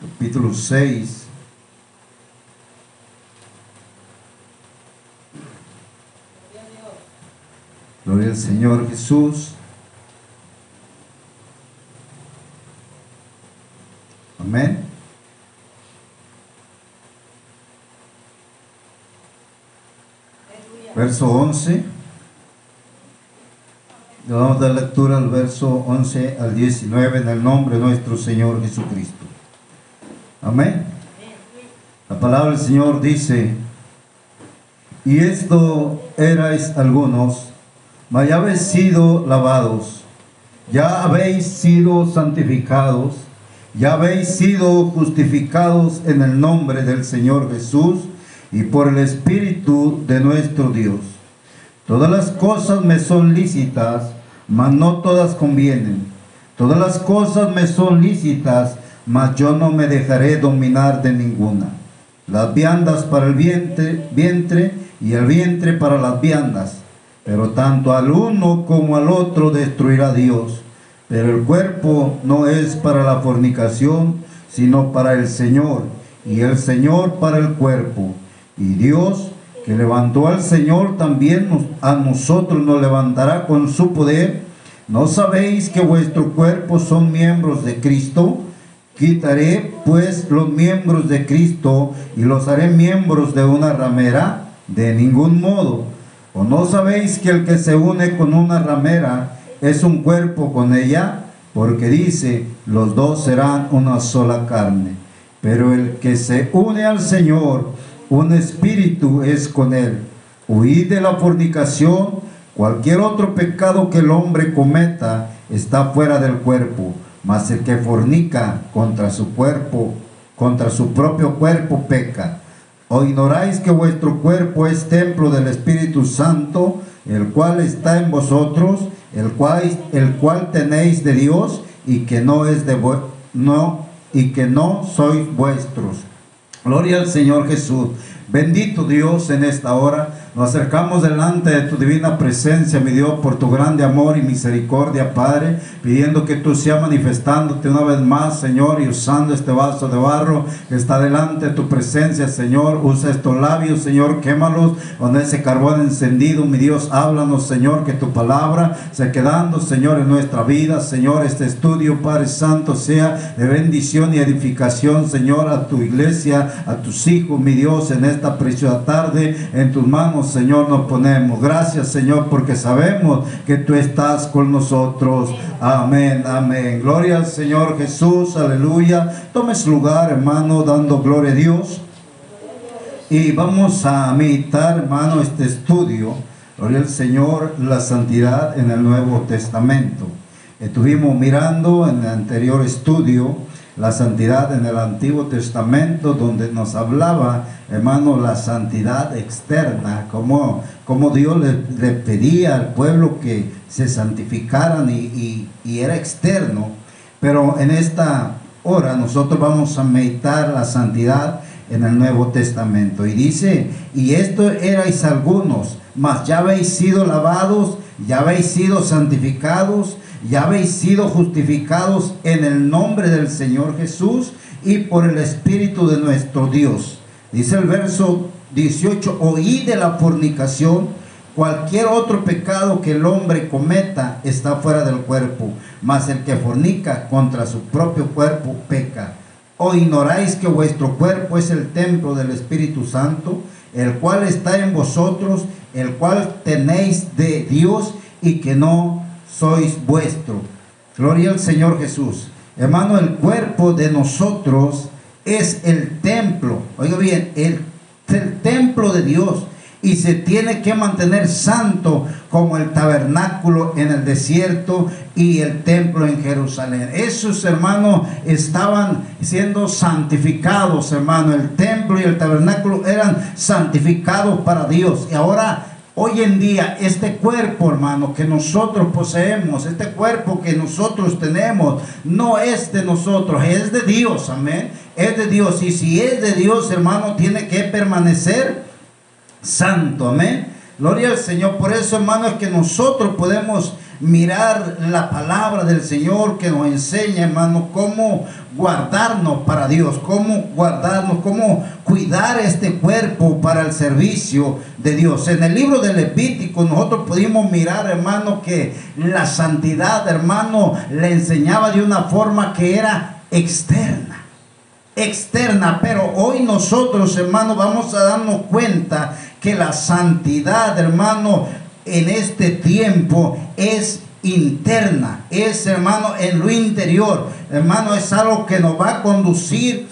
Capítulo 6. Gloria al Señor Jesús. Amén. Verso 11. Vamos a dar lectura al verso 11 al 19 en el nombre de nuestro Señor Jesucristo. Amén. La palabra del Señor dice, y esto erais algunos, mas ya habéis sido lavados, ya habéis sido santificados, ya habéis sido justificados en el nombre del Señor Jesús y por el Espíritu de nuestro Dios. Todas las cosas me son lícitas, mas no todas convienen. Todas las cosas me son lícitas, mas yo no me dejaré dominar de ninguna. Las viandas para el vientre, vientre y el vientre para las viandas. Pero tanto al uno como al otro destruirá Dios. Pero el cuerpo no es para la fornicación, sino para el Señor, y el Señor para el cuerpo. Y Dios, que levantó al Señor, también a nosotros nos levantará con su poder. ¿No sabéis que vuestro cuerpo son miembros de Cristo? Quitaré pues los miembros de Cristo y los haré miembros de una ramera. De ningún modo. ¿O no sabéis que el que se une con una ramera es un cuerpo con ella? Porque dice, los dos serán una sola carne. Pero el que se une al Señor, un espíritu es con él. Huid de la fornicación. Cualquier otro pecado que el hombre cometa está fuera del cuerpo. Mas el que fornica contra su cuerpo, contra su propio cuerpo peca. ¿O ignoráis que vuestro cuerpo es templo del Espíritu Santo, el cual está en vosotros, el cual, el cual tenéis de Dios y que no es de no y que no sois vuestros? Gloria al Señor Jesús. Bendito Dios en esta hora. Nos acercamos delante de tu divina presencia, mi Dios, por tu grande amor y misericordia, Padre, pidiendo que tú seas manifestándote una vez más, Señor, y usando este vaso de barro que está delante de tu presencia, Señor. Usa estos labios, Señor, quémalos con ese carbón encendido, mi Dios. Háblanos, Señor, que tu palabra se quedando, Señor, en nuestra vida, Señor. Este estudio, Padre Santo, sea de bendición y edificación, Señor, a tu iglesia, a tus hijos, mi Dios, en esta preciosa tarde, en tus manos Señor, nos ponemos. Gracias, Señor, porque sabemos que tú estás con nosotros. Amén, amén. Gloria al Señor Jesús, aleluya. Tome su lugar, hermano, dando gloria a Dios. Y vamos a meditar, hermano, este estudio. Gloria al Señor, la santidad en el Nuevo Testamento. Estuvimos mirando en el anterior estudio la santidad en el Antiguo Testamento, donde nos hablaba, hermano, la santidad externa, como, como Dios le, pedía al pueblo que se santificaran y, y era externo. Pero en esta hora nosotros vamos a meditar la santidad en el Nuevo Testamento. Y dice, y esto erais algunos, mas ya habéis sido lavados, ya habéis sido santificados, ya habéis sido justificados en el nombre del Señor Jesús y por el Espíritu de nuestro Dios. Dice el verso 18, oí de la fornicación, cualquier otro pecado que el hombre cometa está fuera del cuerpo, mas el que fornica contra su propio cuerpo peca. ¿O ignoráis que vuestro cuerpo es el templo del Espíritu Santo, el cual está en vosotros, el cual tenéis de Dios y que no sois vuestro. Gloria al Señor Jesús. Hermano, el cuerpo de nosotros es el templo. Oiga bien, el, el templo de Dios y se tiene que mantener santo como el tabernáculo en el desierto y el templo en Jerusalén. Esos hermanos estaban siendo santificados, hermano. El templo y el tabernáculo eran santificados para Dios. Y ahora Hoy en día este cuerpo, hermano, que nosotros poseemos, este cuerpo que nosotros tenemos, no es de nosotros, es de Dios, amén. Es de Dios. Y si es de Dios, hermano, tiene que permanecer santo, amén. Gloria al Señor. Por eso, hermano, es que nosotros podemos mirar la palabra del Señor que nos enseña, hermano, cómo guardarnos para Dios, cómo guardarnos, cómo cuidar este cuerpo para el servicio de Dios. En el libro del Levítico nosotros pudimos mirar, hermano, que la santidad, hermano, le enseñaba de una forma que era externa externa, pero hoy nosotros, hermano, vamos a darnos cuenta que la santidad, hermano, en este tiempo es interna, es, hermano, en lo interior. Hermano, es algo que nos va a conducir,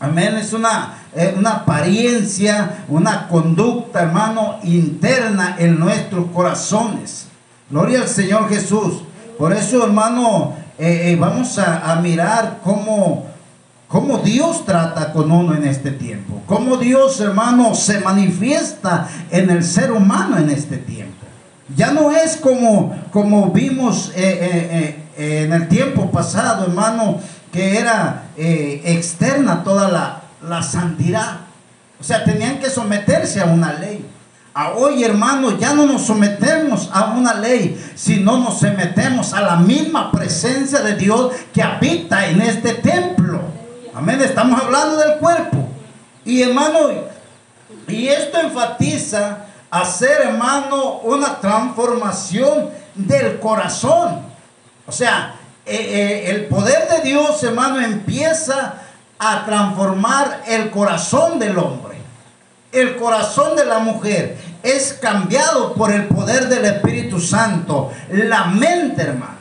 amén, es una, eh, una apariencia, una conducta, hermano, interna en nuestros corazones. Gloria al Señor Jesús. Por eso, hermano, eh, eh, vamos a, a mirar cómo cómo Dios trata con uno en este tiempo, cómo Dios, hermano, se manifiesta en el ser humano en este tiempo. Ya no es como, como vimos eh, eh, eh, en el tiempo pasado, hermano, que era externa toda la, la santidad. O sea, tenían que someterse a una ley. A hoy, hermano, ya no nos sometemos a una ley, sino nos sometemos a la misma presencia de Dios que habita en este templo. Amén, estamos hablando del cuerpo. Y hermano, y esto enfatiza hacer, hermano, una transformación del corazón. O sea, eh, eh, el poder de Dios, hermano, empieza a transformar el corazón del hombre. El corazón de la mujer es cambiado por el poder del Espíritu Santo. La mente, hermano,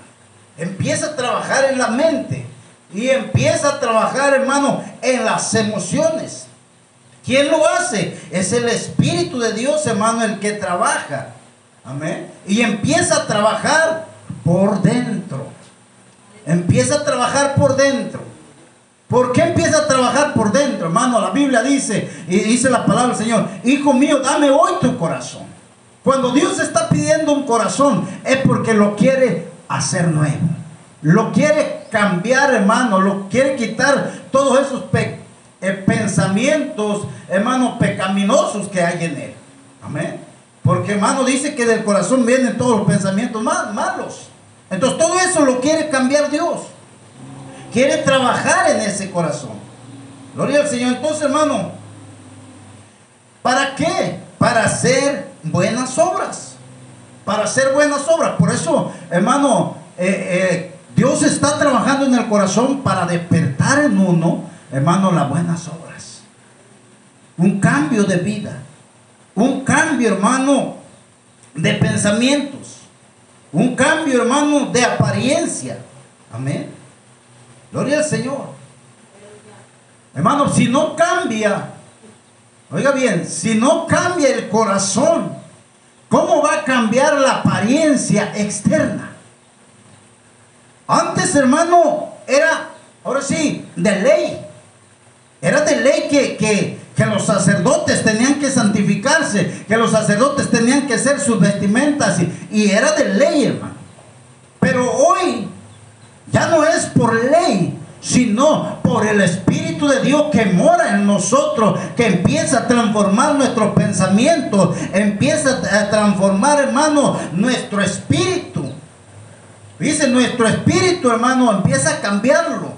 empieza a trabajar en la mente. Y empieza a trabajar, hermano, en las emociones. ¿Quién lo hace? Es el Espíritu de Dios, hermano, el que trabaja. Amén. Y empieza a trabajar por dentro. Empieza a trabajar por dentro. ¿Por qué empieza a trabajar por dentro, hermano? La Biblia dice, y dice la palabra del Señor, Hijo mío, dame hoy tu corazón. Cuando Dios está pidiendo un corazón, es porque lo quiere hacer nuevo. Lo quiere cambiar, hermano, lo quiere quitar todos esos eh, pensamientos, hermano, pecaminosos que hay en él. Amén. Porque, hermano, dice que del corazón vienen todos los pensamientos malos. Entonces, todo eso lo quiere cambiar Dios. Quiere trabajar en ese corazón. Gloria al Señor. Entonces, hermano, ¿para qué? Para hacer buenas obras. Para hacer buenas obras. Por eso, hermano, eh, eh, Dios está trabajando en el corazón para despertar en uno, hermano, las buenas obras. Un cambio de vida. Un cambio, hermano, de pensamientos. Un cambio, hermano, de apariencia. Amén. Gloria al Señor. Hermano, si no cambia, oiga bien, si no cambia el corazón, ¿cómo va a cambiar la apariencia externa? Antes, hermano, era, ahora sí, de ley. Era de ley que, que, los sacerdotes tenían que santificarse, que los sacerdotes tenían que hacer sus vestimentas y, y era de ley, hermano. Pero hoy ya no es por ley, sino por el Espíritu de Dios que mora en nosotros, que empieza a transformar nuestros pensamientos, empieza a transformar, hermano, nuestro espíritu. Dice, nuestro espíritu, hermano, empieza a cambiarlo.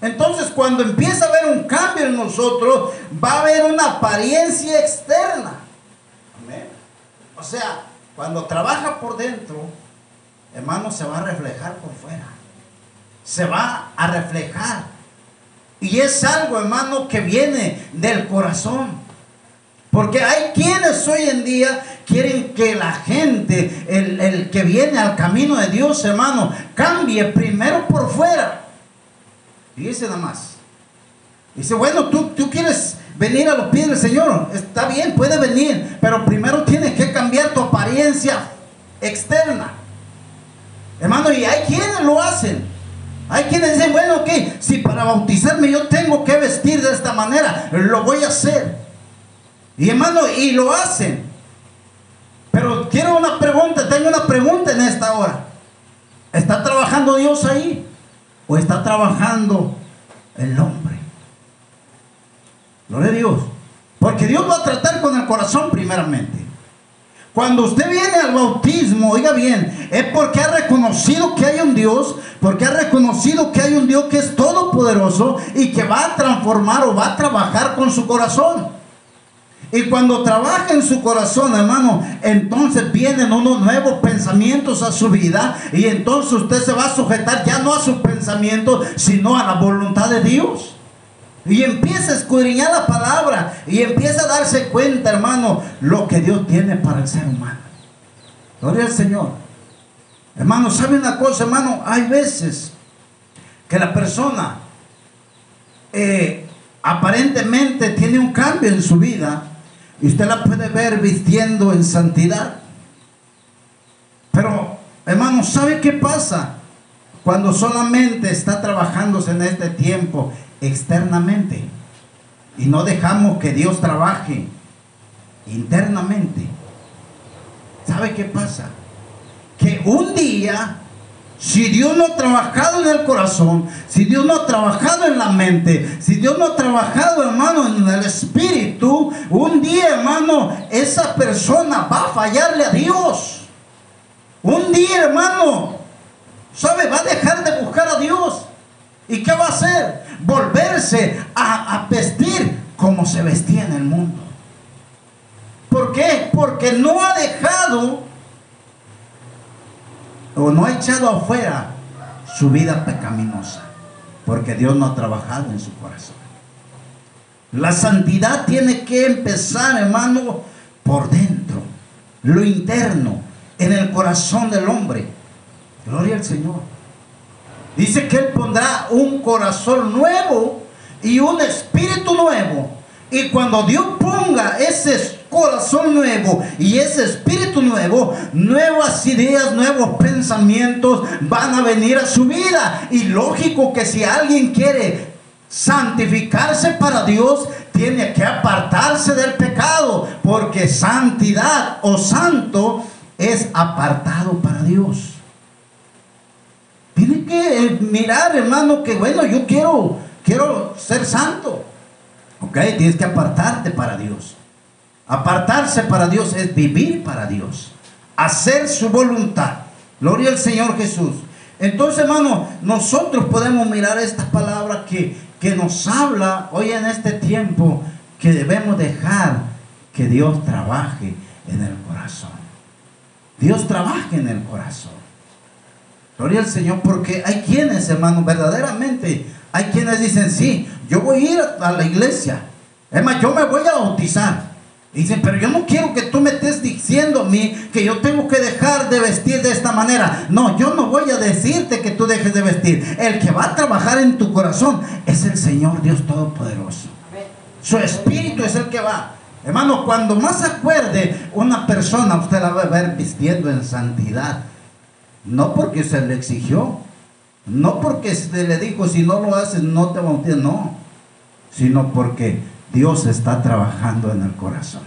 Entonces, cuando empieza a haber un cambio en nosotros, va a haber una apariencia externa. Amén. O sea, cuando trabaja por dentro, hermano, se va a reflejar por fuera. Se va a reflejar. Y es algo, hermano, que viene del corazón. Porque hay quienes hoy en día quieren que la gente, el, que viene al camino de Dios, hermano, cambie primero por fuera. dice nada más. Dice, bueno, tú, tú quieres venir a los pies del Señor. Está bien, puede venir, pero primero tienes que cambiar tu apariencia externa. Hermano, y hay quienes lo hacen. Hay quienes dicen, bueno, que si para bautizarme yo tengo que vestir de esta manera, lo voy a hacer. Y hermano, y lo hacen. Pero quiero una pregunta, tengo una pregunta en esta hora. ¿Está trabajando Dios ahí? ¿O está trabajando el hombre? Gloria a Dios. Porque Dios va a tratar con el corazón primeramente. Cuando usted viene al bautismo, oiga bien, es porque ha reconocido que hay un Dios, porque ha reconocido que hay un Dios que es todopoderoso y que va a transformar o va a trabajar con su corazón. Y cuando trabaja en su corazón, hermano, entonces vienen unos nuevos pensamientos a su vida y entonces usted se va a sujetar ya no a sus pensamientos, sino a la voluntad de Dios. Y empieza a escudriñar la palabra y empieza a darse cuenta, hermano, lo que Dios tiene para el ser humano. Gloria al Señor. Hermano, ¿sabe una cosa, hermano? Hay veces que la persona eh, aparentemente tiene un cambio en su vida y usted la puede ver vistiendo en santidad. Pero, hermano, ¿sabe qué pasa? Cuando solamente está trabajándose en este tiempo externamente y no dejamos que Dios trabaje internamente. ¿Sabe qué pasa? Que un día, si Dios no ha trabajado en el corazón, si Dios no ha trabajado en la mente, si Dios no ha trabajado, hermano, en el espíritu, un día, hermano, esa persona va a fallarle a Dios. Un día, hermano, ¿sabe? Va a dejar de buscar a Dios. ¿Y qué va a hacer? Volverse a, vestir como se vestía en el mundo. ¿Por qué? Porque no ha dejado o no ha echado afuera su vida pecaminosa. Porque Dios no ha trabajado en su corazón. La santidad tiene que empezar, hermano, por dentro, lo interno, en el corazón del hombre. Gloria al Señor. Dice que Él pondrá un corazón nuevo y un espíritu nuevo. Y cuando Dios ponga ese corazón nuevo y ese espíritu nuevo, nuevas ideas, nuevos pensamientos van a venir a su vida. Y lógico que si alguien quiere santificarse para Dios, tiene que apartarse del pecado, porque santidad o santo es apartado para Dios. Tiene que eh, mirar, hermano, que bueno, yo quiero, quiero ser santo. Ok, tienes que apartarte para Dios. Apartarse para Dios es vivir para Dios. Hacer su voluntad. Gloria al Señor Jesús. Entonces, hermano, nosotros podemos mirar estas palabras que, que nos habla hoy en este tiempo que debemos dejar que Dios trabaje en el corazón. Dios trabaje en el corazón. Gloria al Señor, porque hay quienes, hermano, verdaderamente, hay quienes dicen, sí, yo voy a ir a la iglesia. Es más, yo me voy a bautizar. Dicen, pero yo no quiero que tú me estés diciendo a mí que yo tengo que dejar de vestir de esta manera. No, yo no voy a decirte que tú dejes de vestir. El que va a trabajar en tu corazón es el Señor Dios Todopoderoso. Su espíritu es el que va. Hermano, cuando más acuerde una persona, usted la va a ver vistiendo en santidad. No porque se le exigió, no porque se le dijo si no lo haces no te bautizas, no, sino porque Dios está trabajando en el corazón.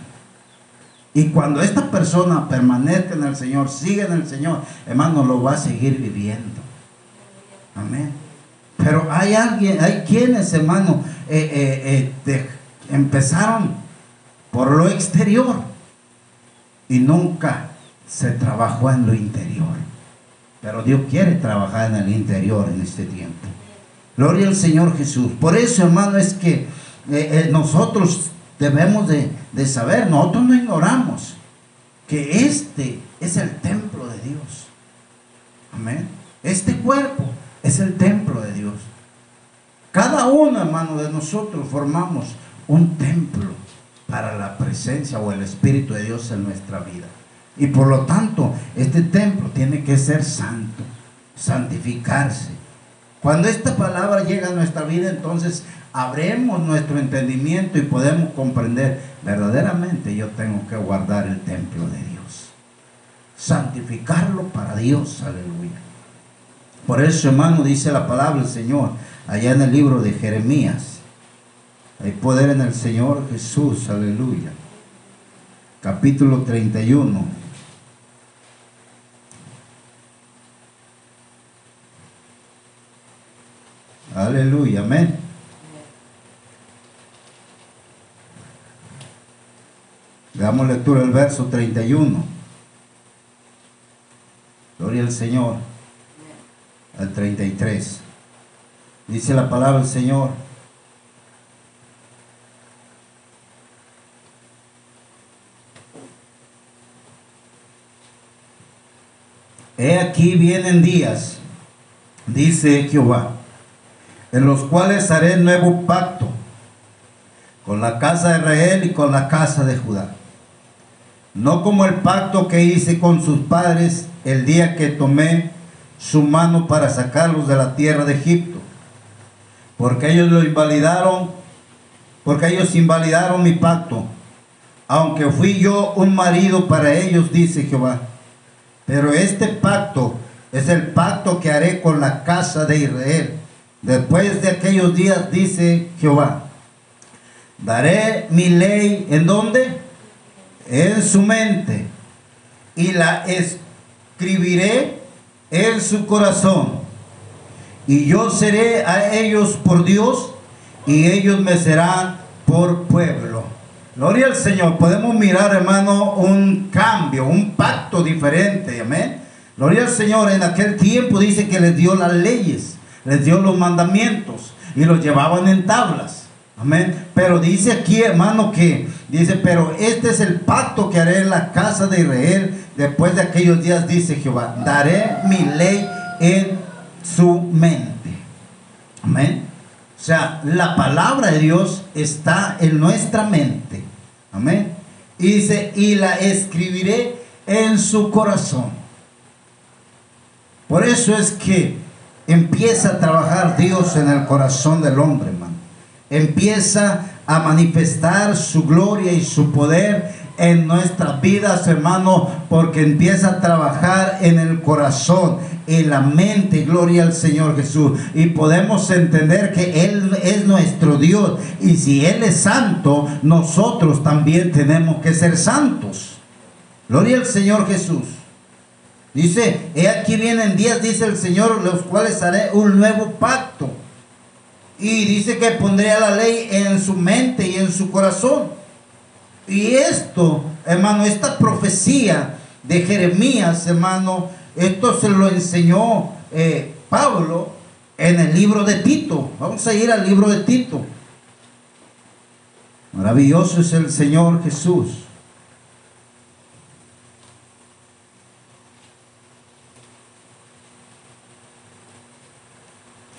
Y cuando esta persona permanezca en el Señor, sigue en el Señor, hermano, lo va a seguir viviendo. Amén. Pero hay alguien, hay quienes, hermano, eh, eh, eh, empezaron por lo exterior y nunca se trabajó en lo interior. Pero Dios quiere trabajar en el interior en este tiempo. Gloria al Señor Jesús. Por eso, hermano, es que eh, eh, nosotros debemos de, de saber, nosotros no ignoramos que este es el templo de Dios. Amén. Este cuerpo es el templo de Dios. Cada uno, hermano, de nosotros formamos un templo para la presencia o el Espíritu de Dios en nuestra vida. Y por lo tanto, este templo tiene que ser santo, santificarse. Cuando esta palabra llega a nuestra vida, entonces abremos nuestro entendimiento y podemos comprender, verdaderamente yo tengo que guardar el templo de Dios. Santificarlo para Dios, aleluya. Por eso, hermano, dice la palabra del Señor, allá en el libro de Jeremías. Hay poder en el Señor Jesús, aleluya. Capítulo 31. Aleluya, amén. Damos lectura al verso 31. Gloria al Señor. Al 33. Dice la palabra del Señor. He aquí vienen días, dice Jehová, en los cuales haré nuevo pacto con la casa de Israel y con la casa de Judá. No como el pacto que hice con sus padres el día que tomé su mano para sacarlos de la tierra de Egipto, porque ellos lo invalidaron, porque ellos invalidaron mi pacto, aunque fui yo un marido para ellos, dice Jehová. Pero este pacto es el pacto que haré con la casa de Israel. Después de aquellos días, dice Jehová, daré mi ley en donde? En su mente y la escribiré en su corazón. Y yo seré a ellos por Dios y ellos me serán por pueblo. Gloria al Señor. Podemos mirar, hermano, un cambio, un pacto diferente. Amén. Gloria al Señor. En aquel tiempo dice que les dio las leyes, les dio los mandamientos y los llevaban en tablas. Amén. Pero dice aquí, hermano, que dice, pero este es el pacto que haré en la casa de Israel después de aquellos días, dice Jehová. Daré mi ley en su mente. Amén. O sea, la palabra de Dios está en nuestra mente. Amén. Y dice, y la escribiré en su corazón. Por eso es que empieza a trabajar Dios en el corazón del hombre. Empieza a manifestar su gloria y su poder en nuestras vidas, hermano, porque empieza a trabajar en el corazón, en la mente, gloria al Señor Jesús. Y podemos entender que Él es nuestro Dios. Y si Él es santo, nosotros también tenemos que ser santos. Gloria al Señor Jesús. Dice, he aquí vienen días, dice el Señor, los cuales haré un nuevo pacto. Y dice que pondré la ley en su mente y en su corazón. Y esto, hermano, esta profecía de Jeremías, hermano, esto se lo enseñó eh, Pablo en el libro de Tito. Vamos a ir al libro de Tito. Maravilloso es el Señor Jesús.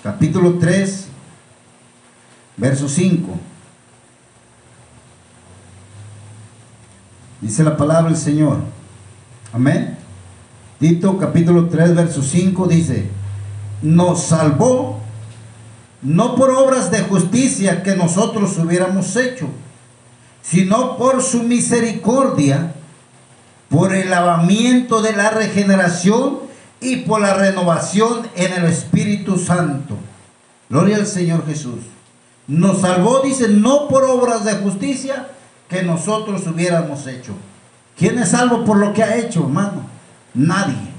Capítulo 3, verso 5. Dice la palabra del Señor. Amén. Tito capítulo 3, verso 5 dice, nos salvó no por obras de justicia que nosotros hubiéramos hecho, sino por su misericordia, por el lavamiento de la regeneración y por la renovación en el Espíritu Santo. Gloria al Señor Jesús. Nos salvó, dice, no por obras de justicia que nosotros hubiéramos hecho. ¿Quién es salvo por lo que ha hecho, hermano? Nadie.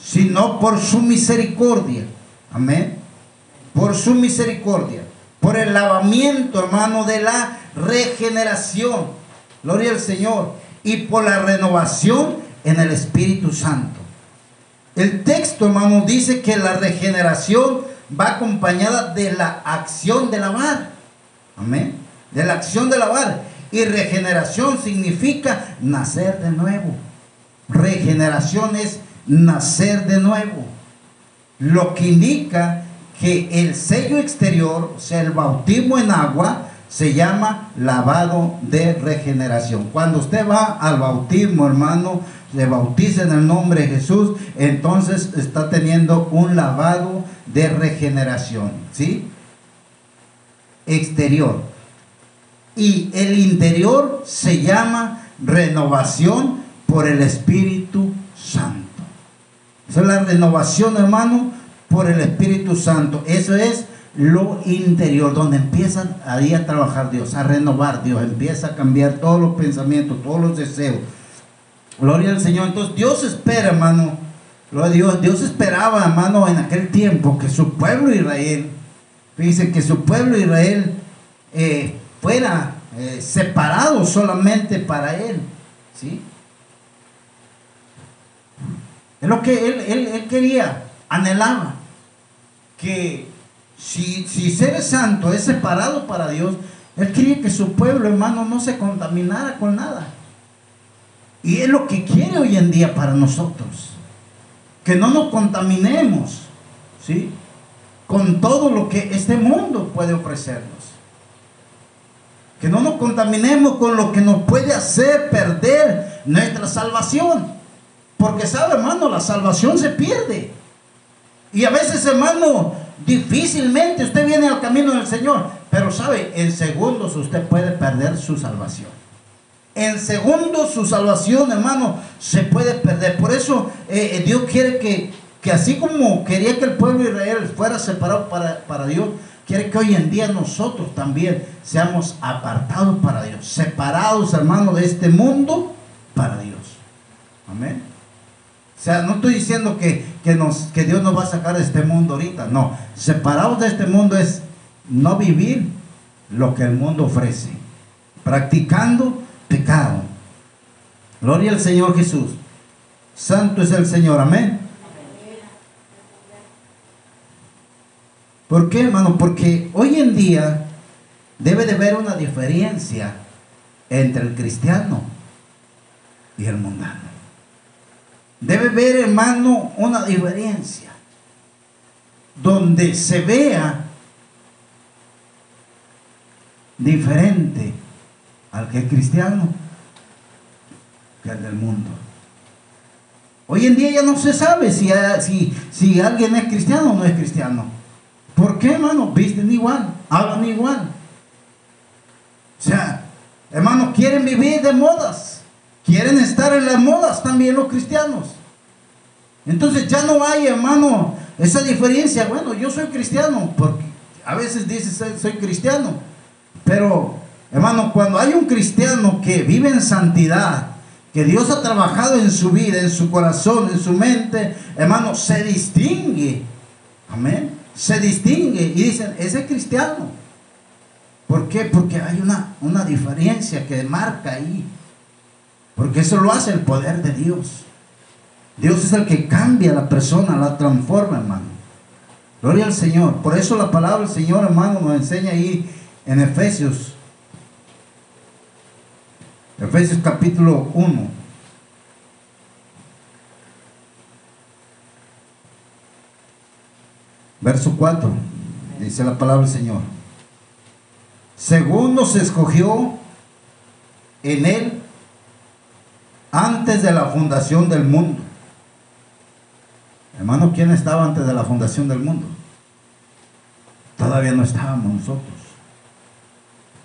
Sino por su misericordia. Amén. Por su misericordia. Por el lavamiento, hermano, de la regeneración. Gloria al Señor. Y por la renovación en el Espíritu Santo. El texto, hermano, dice que la regeneración va acompañada de la acción de lavar. Amén. De la acción de lavar. Y regeneración significa nacer de nuevo. Regeneración es nacer de nuevo. Lo que indica que el sello exterior, o sea, el bautismo en agua, se llama lavado de regeneración. Cuando usted va al bautismo, hermano, se bautiza en el nombre de Jesús, entonces está teniendo un lavado de regeneración, ¿sí? Exterior. Y el interior se llama renovación por el Espíritu Santo. Esa es la renovación, hermano, por el Espíritu Santo. Eso es lo interior, donde empieza ahí a trabajar Dios, a renovar Dios, empieza a cambiar todos los pensamientos, todos los deseos. Gloria al Señor. Entonces Dios espera, hermano. Dios. Dios esperaba, hermano, en aquel tiempo que su pueblo Israel, dice que su pueblo Israel eh, fuera eh, separado solamente para él. ¿sí? Es lo que él, él, quería, anhelaba. Que si, si ser santo es separado para Dios, él quería que su pueblo, hermano, no se contaminara con nada. Y es lo que quiere hoy en día para nosotros. Que no nos contaminemos, ¿sí? Con todo lo que este mundo puede ofrecernos. Que no nos contaminemos con lo que nos puede hacer perder nuestra salvación. Porque sabe, hermano, la salvación se pierde. Y a veces, hermano, difícilmente usted viene al camino del Señor. Pero sabe, en segundos usted puede perder su salvación. En segundos su salvación, hermano, se puede perder. Por eso eh, eh, Dios quiere que, que, así como quería que el pueblo de Israel fuera separado para, para Dios, quiere que hoy en día nosotros también seamos apartados para Dios. Separados, hermano, de este mundo para Dios. Amén. O sea, no estoy diciendo que, nos, que Dios nos va a sacar de este mundo ahorita. No, separados de este mundo es no vivir lo que el mundo ofrece, practicando pecado. Gloria al Señor Jesús. Santo es el Señor, amén. ¿Por qué, hermano? Porque hoy en día debe de haber una diferencia entre el cristiano y el mundano. Debe haber, hermano, una diferencia donde se vea diferente al que es cristiano que al del mundo. Hoy en día ya no se sabe si, si, si alguien es cristiano o no es cristiano. ¿Por qué, hermano? Visten igual, hablan igual. O sea, hermano, quieren vivir de modas. Quieren estar en las modas también los cristianos. Entonces ya no hay, hermano, esa diferencia. Bueno, yo soy cristiano, porque a veces dices soy cristiano, pero, hermano, cuando hay un cristiano que vive en santidad, que Dios ha trabajado en su vida, en su corazón, en su mente, hermano, se distingue. Amén. Se distingue y dicen, ese es cristiano. ¿Por qué? Porque hay una, una diferencia que marca ahí. Porque eso lo hace el poder de Dios. Dios es el que cambia a la persona, la transforma, hermano. Gloria al Señor. Por eso la palabra del Señor, hermano, nos enseña ahí en Efesios, Efesios capítulo 1. Verso 4, dice la palabra del Señor. Según nos escogió en Él antes de la fundación del mundo. Hermano, ¿quién estaba antes de la fundación del mundo? Todavía no estábamos nosotros.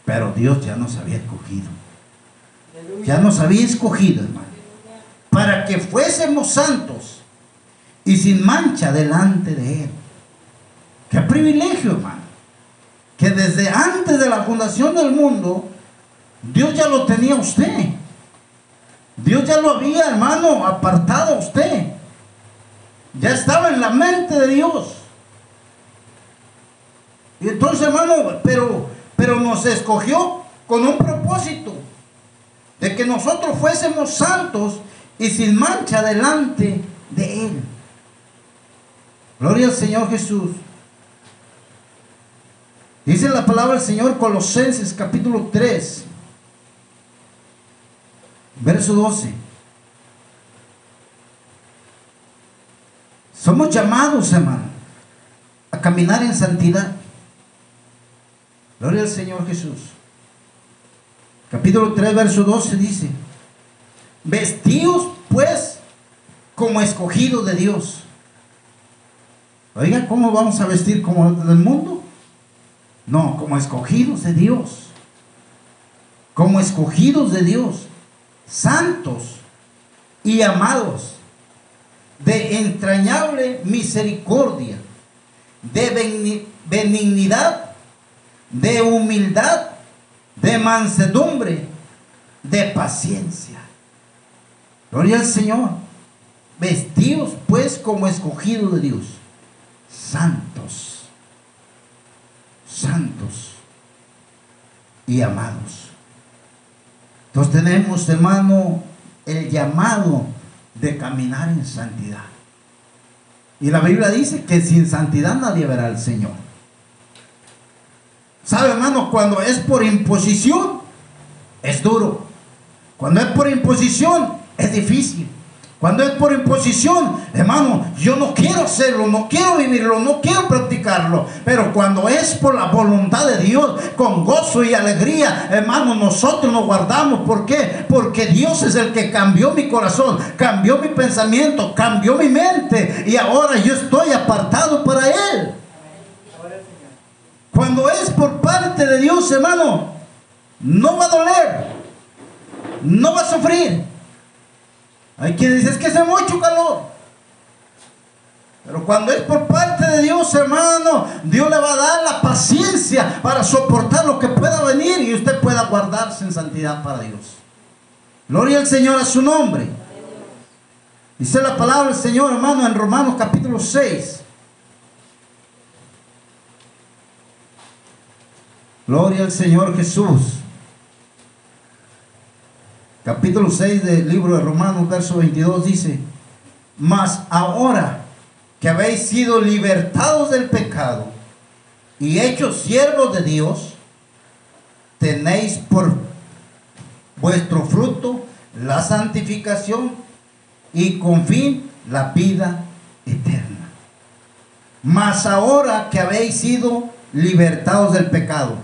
Pero Dios ya nos había escogido. Ya nos había escogido, hermano. Para que fuésemos santos y sin mancha delante de Él. Qué privilegio, hermano. Que desde antes de la fundación del mundo, Dios ya lo tenía usted. Dios ya lo había, hermano, apartado a usted. Ya estaba en la mente de Dios. Y entonces, hermano, pero pero nos escogió con un propósito de que nosotros fuésemos santos y sin mancha delante de Él. Gloria al Señor Jesús. Dice la palabra del Señor Colosenses capítulo 3, verso 12. Somos llamados, hermano, a caminar en santidad. Gloria al Señor Jesús. Capítulo 3, verso 12 dice, vestidos pues como escogidos de Dios. Oiga, ¿cómo vamos a vestir como del mundo? No, como escogidos de Dios. Como escogidos de Dios, santos y amados, de entrañable misericordia, de benignidad de humildad, de mansedumbre, de paciencia. Gloria al Señor. Vestidos pues como escogidos de Dios, santos, santos y amados. Entonces tenemos, hermano, el llamado de caminar en santidad. Y la Biblia dice que sin santidad nadie verá al Señor. ¿Sabe, hermano? Cuando es por imposición, es duro. Cuando es por imposición, es difícil. Cuando es por imposición, hermano, yo no quiero hacerlo, no quiero vivirlo, no quiero practicarlo. Pero cuando es por la voluntad de Dios, con gozo y alegría, hermano, nosotros nos guardamos. ¿Por qué? Porque Dios es el que cambió mi corazón, cambió mi pensamiento, cambió mi mente. Y ahora yo estoy apartado para Él. Cuando es por parte de Dios, hermano, no va a doler, no va a sufrir. Hay quien dice, es que hace mucho calor. Pero cuando es por parte de Dios, hermano, Dios le va a dar la paciencia para soportar lo que pueda venir y usted pueda guardarse en santidad para Dios. Gloria al Señor a su nombre. Dice la palabra del Señor, hermano, en Romanos capítulo 6. Gloria al Señor Jesús capítulo 6 del libro de Romanos, verso 22 dice, mas ahora que habéis sido libertados del pecado y hechos siervos de Dios, tenéis por vuestro fruto la santificación y con fin la vida eterna. Mas ahora que habéis sido libertados del pecado,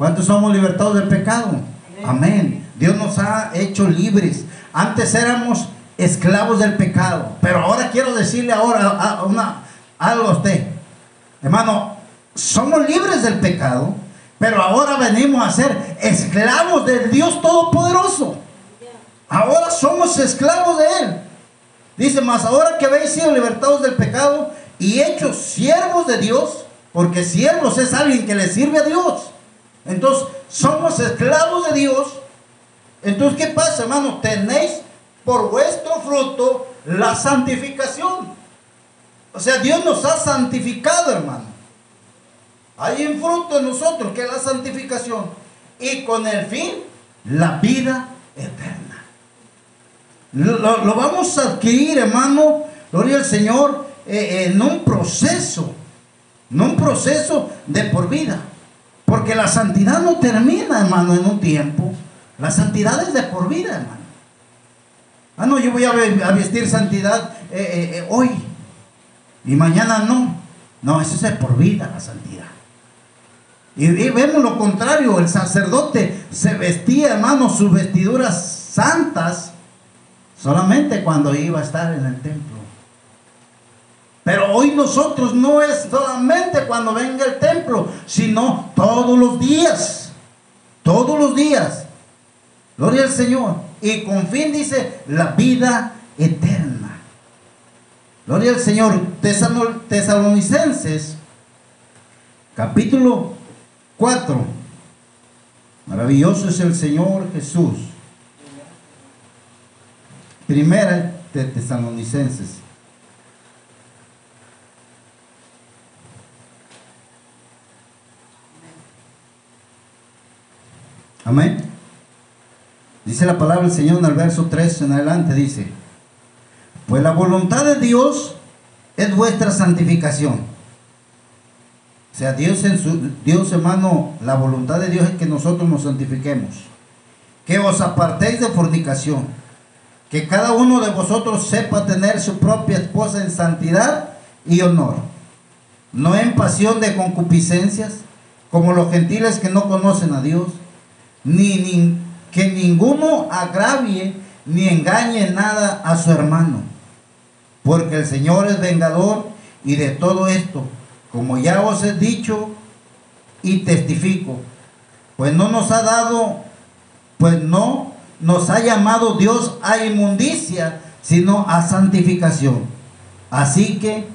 ¿cuántos somos libertados del pecado? Amén. Dios nos ha hecho libres. Antes éramos esclavos del pecado. Pero ahora quiero decirle ahora una, algo a usted. Hermano, somos libres del pecado. Pero ahora venimos a ser esclavos del Dios Todopoderoso. Ahora somos esclavos de Él. Dice, más ahora que habéis sido libertados del pecado y hechos siervos de Dios, porque siervos es alguien que le sirve a Dios. Entonces, somos esclavos de Dios entonces, ¿qué pasa, hermano? Tenéis por vuestro fruto la santificación. O sea, Dios nos ha santificado, hermano. Hay un fruto en nosotros que es la santificación. Y con el fin, la vida eterna. Lo, vamos a adquirir, hermano, gloria al Señor, eh, en un proceso. En un proceso de por vida. Porque la santidad no termina, hermano, en un tiempo. La santidad es de por vida, hermano. Ah, no, yo voy a, vestir santidad eh, eh, eh, hoy y mañana no. No, eso es de por vida la santidad. Y, vemos lo contrario, el sacerdote se vestía, hermano, sus vestiduras santas solamente cuando iba a estar en el templo. Pero hoy nosotros no es solamente cuando venga el templo, sino todos los días. Todos los días. Gloria al Señor. Y con fin dice la vida eterna. Gloria al Señor. Tesalonicenses, capítulo 4. Maravilloso es el Señor Jesús. Primera de Tesalonicenses. Amén. Dice la palabra del Señor en el verso 3 en adelante, dice, pues la voluntad de Dios es vuestra santificación. O sea, Dios, en su, Dios hermano, la voluntad de Dios es que nosotros nos santifiquemos. Que os apartéis de fornicación. Que cada uno de vosotros sepa tener su propia esposa en santidad y honor. No en pasión de concupiscencias, como los gentiles que no conocen a Dios, ni, ni que ninguno agravie ni engañe nada a su hermano, porque el Señor es vengador y de todo esto, como ya os he dicho y testifico, pues no nos ha dado, pues no nos ha llamado Dios a inmundicia, sino a santificación. Así que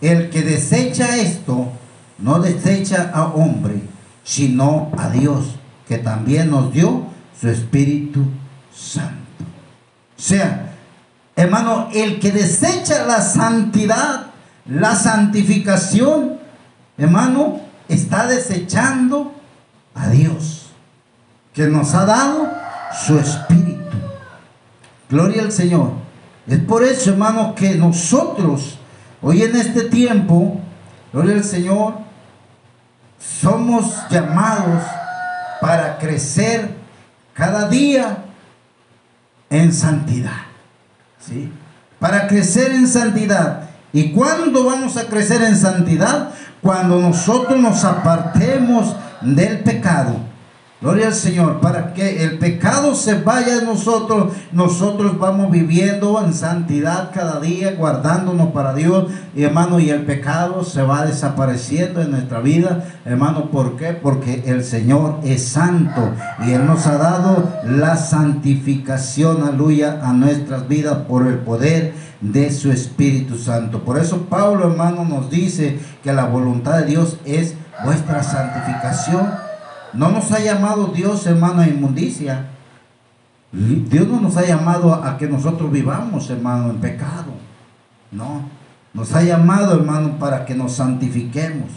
el que desecha esto, no desecha a hombre, sino a Dios, que también nos dio su Espíritu Santo. O sea, hermano, el que desecha la santidad, la santificación, hermano, está desechando a Dios, que nos ha dado su Espíritu. Gloria al Señor. Es por eso, hermano, que nosotros, hoy en este tiempo, gloria al Señor, somos llamados para crecer cada día en santidad. ¿Sí? Para crecer en santidad. ¿Y cuándo vamos a crecer en santidad? Cuando nosotros nos apartemos del pecado. Gloria al Señor, para que el pecado se vaya de nosotros, nosotros vamos viviendo en santidad cada día, guardándonos para Dios, y hermano, y el pecado se va desapareciendo en nuestra vida, hermano, ¿por qué? Porque el Señor es santo y Él nos ha dado la santificación, aleluya, a nuestras vidas por el poder de su Espíritu Santo. Por eso Pablo, hermano, nos dice que la voluntad de Dios es vuestra santificación no nos ha llamado Dios, hermano, a inmundicia. Dios no nos ha llamado a que nosotros vivamos, hermano, en pecado. No. Nos ha llamado, hermano, para que nos santifiquemos.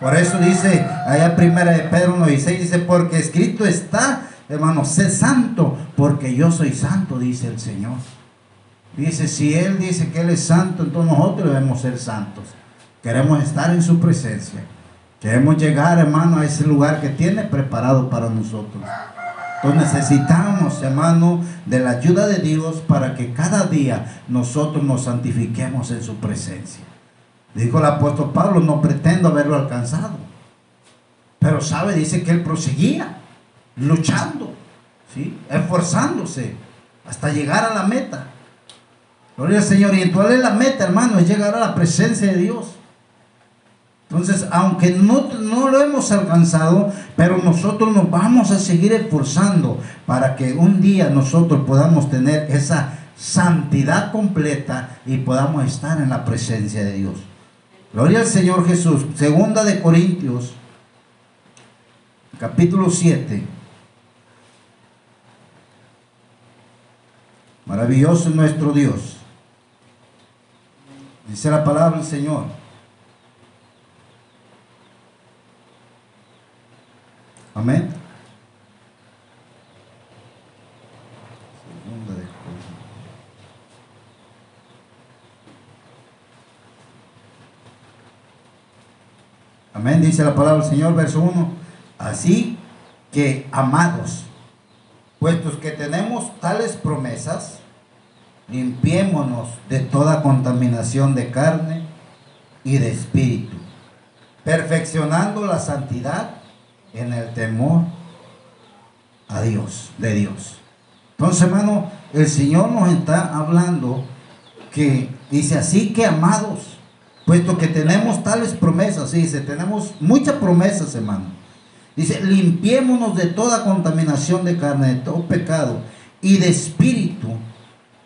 Por eso dice, allá primera de Pedro 96, dice, porque escrito está, hermano, sé santo, porque yo soy santo, dice el Señor. Dice, si Él dice que Él es santo, entonces nosotros debemos ser santos. Queremos estar en su presencia. Queremos llegar, hermano, a ese lugar que tiene preparado para nosotros. Entonces necesitamos, hermano, de la ayuda de Dios para que cada día nosotros nos santifiquemos en su presencia. Dijo el apóstol Pablo, no pretendo haberlo alcanzado. Pero sabe, dice que él proseguía, luchando, ¿sí? esforzándose hasta llegar a la meta. Gloria al Señor. Y entonces la meta, hermano, es llegar a la presencia de Dios. Entonces, aunque no, no, lo hemos alcanzado, pero nosotros nos vamos a seguir esforzando para que un día nosotros podamos tener esa santidad completa y podamos estar en la presencia de Dios. Gloria al Señor Jesús. Segunda de Corintios, capítulo 7. Maravilloso nuestro Dios. Dice la palabra del Señor. Amén. Amén, dice la palabra del Señor, verso 1. Así que, amados, puestos que tenemos tales promesas, limpiémonos de toda contaminación de carne y de espíritu, perfeccionando la santidad en el temor a Dios, de Dios. Entonces, hermano, el Señor nos está hablando que dice así que amados, puesto que tenemos tales promesas, dice, tenemos muchas promesas, hermano. Dice, limpiémonos de toda contaminación de carne, de todo pecado y de espíritu,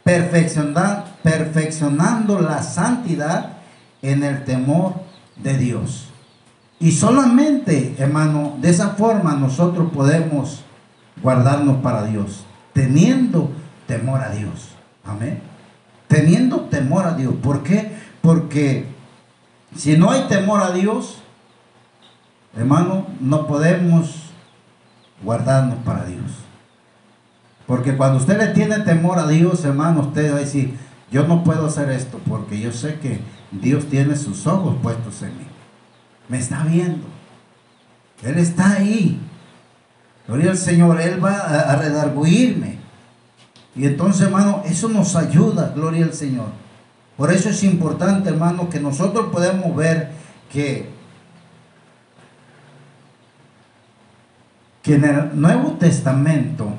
perfeccionando, perfeccionando la santidad en el temor de Dios. Y solamente, hermano, de esa forma nosotros podemos guardarnos para Dios, teniendo temor a Dios. Amén. Teniendo temor a Dios. ¿Por qué? Porque si no hay temor a Dios, hermano, no podemos guardarnos para Dios. Porque cuando usted le tiene temor a Dios, hermano, usted va a decir, yo no puedo hacer esto porque yo sé que Dios tiene sus ojos puestos en mí me está viendo. Él está ahí. Gloria al Señor, Él va a, redarguirme. Y entonces, hermano, eso nos ayuda, gloria al Señor. Por eso es importante, hermano, que nosotros podemos ver que, que en el Nuevo Testamento,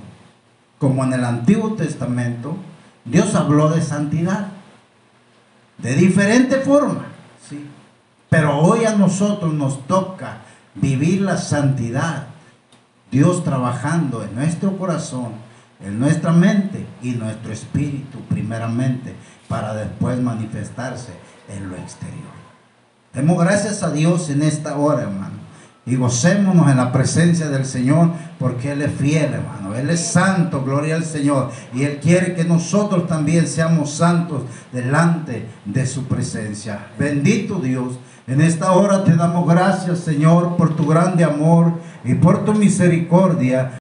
como en el Antiguo Testamento, Dios habló de santidad. De diferente forma. ¿sí? Pero hoy a nosotros nos toca vivir la santidad. Dios trabajando en nuestro corazón, en nuestra mente y nuestro espíritu primeramente, para después manifestarse en lo exterior. Demos gracias a Dios en esta hora, hermano. Y gocémonos en la presencia del Señor porque Él es fiel, hermano. Él es santo, gloria al Señor. Y Él quiere que nosotros también seamos santos delante de su presencia. Bendito Dios. En esta hora te damos gracias, Señor, por tu grande amor y por tu misericordia.